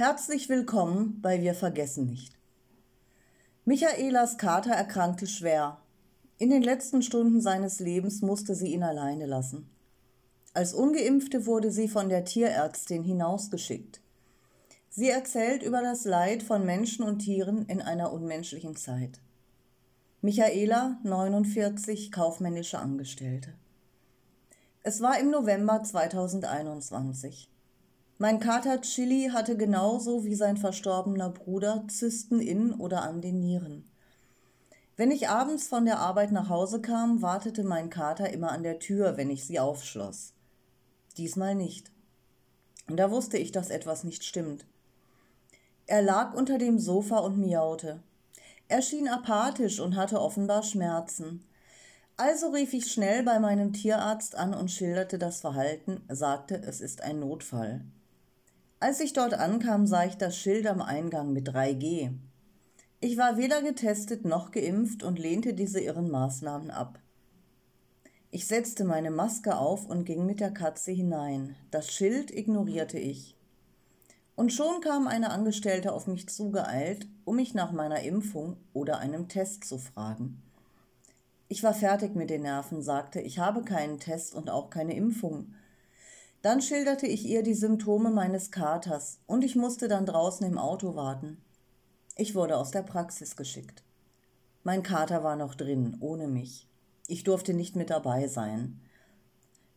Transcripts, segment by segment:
Herzlich willkommen bei Wir vergessen nicht. Michaelas Kater erkrankte schwer. In den letzten Stunden seines Lebens musste sie ihn alleine lassen. Als ungeimpfte wurde sie von der Tierärztin hinausgeschickt. Sie erzählt über das Leid von Menschen und Tieren in einer unmenschlichen Zeit. Michaela, 49, kaufmännische Angestellte. Es war im November 2021. Mein Kater Chili hatte genauso wie sein verstorbener Bruder Zysten in oder an den Nieren. Wenn ich abends von der Arbeit nach Hause kam, wartete mein Kater immer an der Tür, wenn ich sie aufschloss. Diesmal nicht. Da wusste ich, dass etwas nicht stimmt. Er lag unter dem Sofa und miaute. Er schien apathisch und hatte offenbar Schmerzen. Also rief ich schnell bei meinem Tierarzt an und schilderte das Verhalten, sagte, es ist ein Notfall. Als ich dort ankam, sah ich das Schild am Eingang mit 3G. Ich war weder getestet noch geimpft und lehnte diese irren Maßnahmen ab. Ich setzte meine Maske auf und ging mit der Katze hinein. Das Schild ignorierte ich. Und schon kam eine Angestellte auf mich zugeeilt, um mich nach meiner Impfung oder einem Test zu fragen. Ich war fertig mit den Nerven, sagte, ich habe keinen Test und auch keine Impfung. Dann schilderte ich ihr die Symptome meines Katers und ich musste dann draußen im Auto warten. Ich wurde aus der Praxis geschickt. Mein Kater war noch drin, ohne mich. Ich durfte nicht mit dabei sein.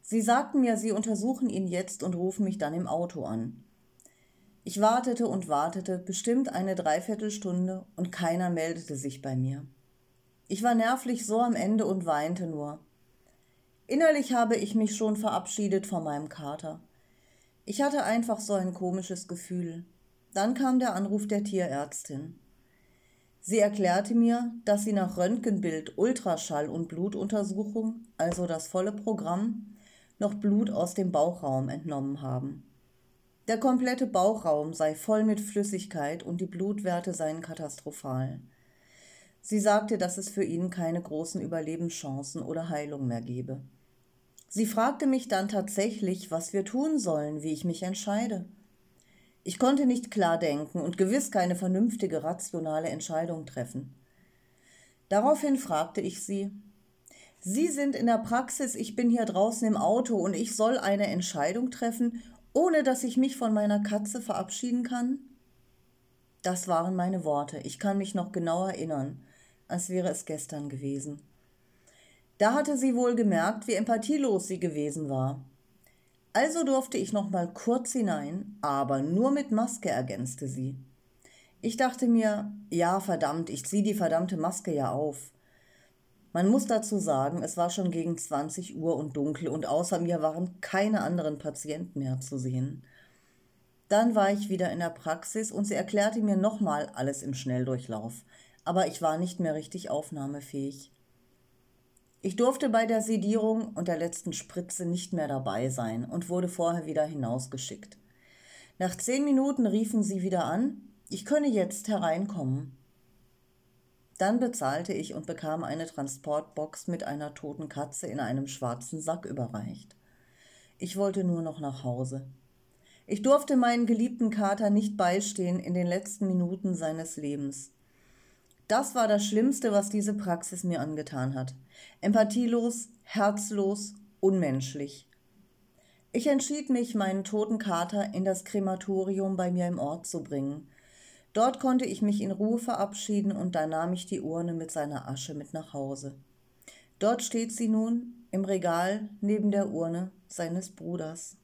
Sie sagten mir, sie untersuchen ihn jetzt und rufen mich dann im Auto an. Ich wartete und wartete, bestimmt eine Dreiviertelstunde, und keiner meldete sich bei mir. Ich war nervlich so am Ende und weinte nur. Innerlich habe ich mich schon verabschiedet von meinem Kater. Ich hatte einfach so ein komisches Gefühl. Dann kam der Anruf der Tierärztin. Sie erklärte mir, dass sie nach Röntgenbild, Ultraschall und Blutuntersuchung, also das volle Programm, noch Blut aus dem Bauchraum entnommen haben. Der komplette Bauchraum sei voll mit Flüssigkeit und die Blutwerte seien katastrophal. Sie sagte, dass es für ihn keine großen Überlebenschancen oder Heilung mehr gebe. Sie fragte mich dann tatsächlich, was wir tun sollen, wie ich mich entscheide. Ich konnte nicht klar denken und gewiss keine vernünftige, rationale Entscheidung treffen. Daraufhin fragte ich sie, Sie sind in der Praxis, ich bin hier draußen im Auto und ich soll eine Entscheidung treffen, ohne dass ich mich von meiner Katze verabschieden kann? Das waren meine Worte. Ich kann mich noch genau erinnern als wäre es gestern gewesen. Da hatte sie wohl gemerkt, wie empathielos sie gewesen war. Also durfte ich noch mal kurz hinein, aber nur mit Maske ergänzte sie. Ich dachte mir, ja, verdammt, ich zieh die verdammte Maske ja auf. Man muss dazu sagen, es war schon gegen 20 Uhr und dunkel und außer mir waren keine anderen Patienten mehr zu sehen. Dann war ich wieder in der Praxis und sie erklärte mir nochmal alles im Schnelldurchlauf aber ich war nicht mehr richtig aufnahmefähig. Ich durfte bei der Sedierung und der letzten Spritze nicht mehr dabei sein und wurde vorher wieder hinausgeschickt. Nach zehn Minuten riefen sie wieder an, ich könne jetzt hereinkommen. Dann bezahlte ich und bekam eine Transportbox mit einer toten Katze in einem schwarzen Sack überreicht. Ich wollte nur noch nach Hause. Ich durfte meinen geliebten Kater nicht beistehen in den letzten Minuten seines Lebens. Das war das Schlimmste, was diese Praxis mir angetan hat. Empathielos, herzlos, unmenschlich. Ich entschied mich, meinen toten Kater in das Krematorium bei mir im Ort zu bringen. Dort konnte ich mich in Ruhe verabschieden und da nahm ich die Urne mit seiner Asche mit nach Hause. Dort steht sie nun im Regal neben der Urne seines Bruders.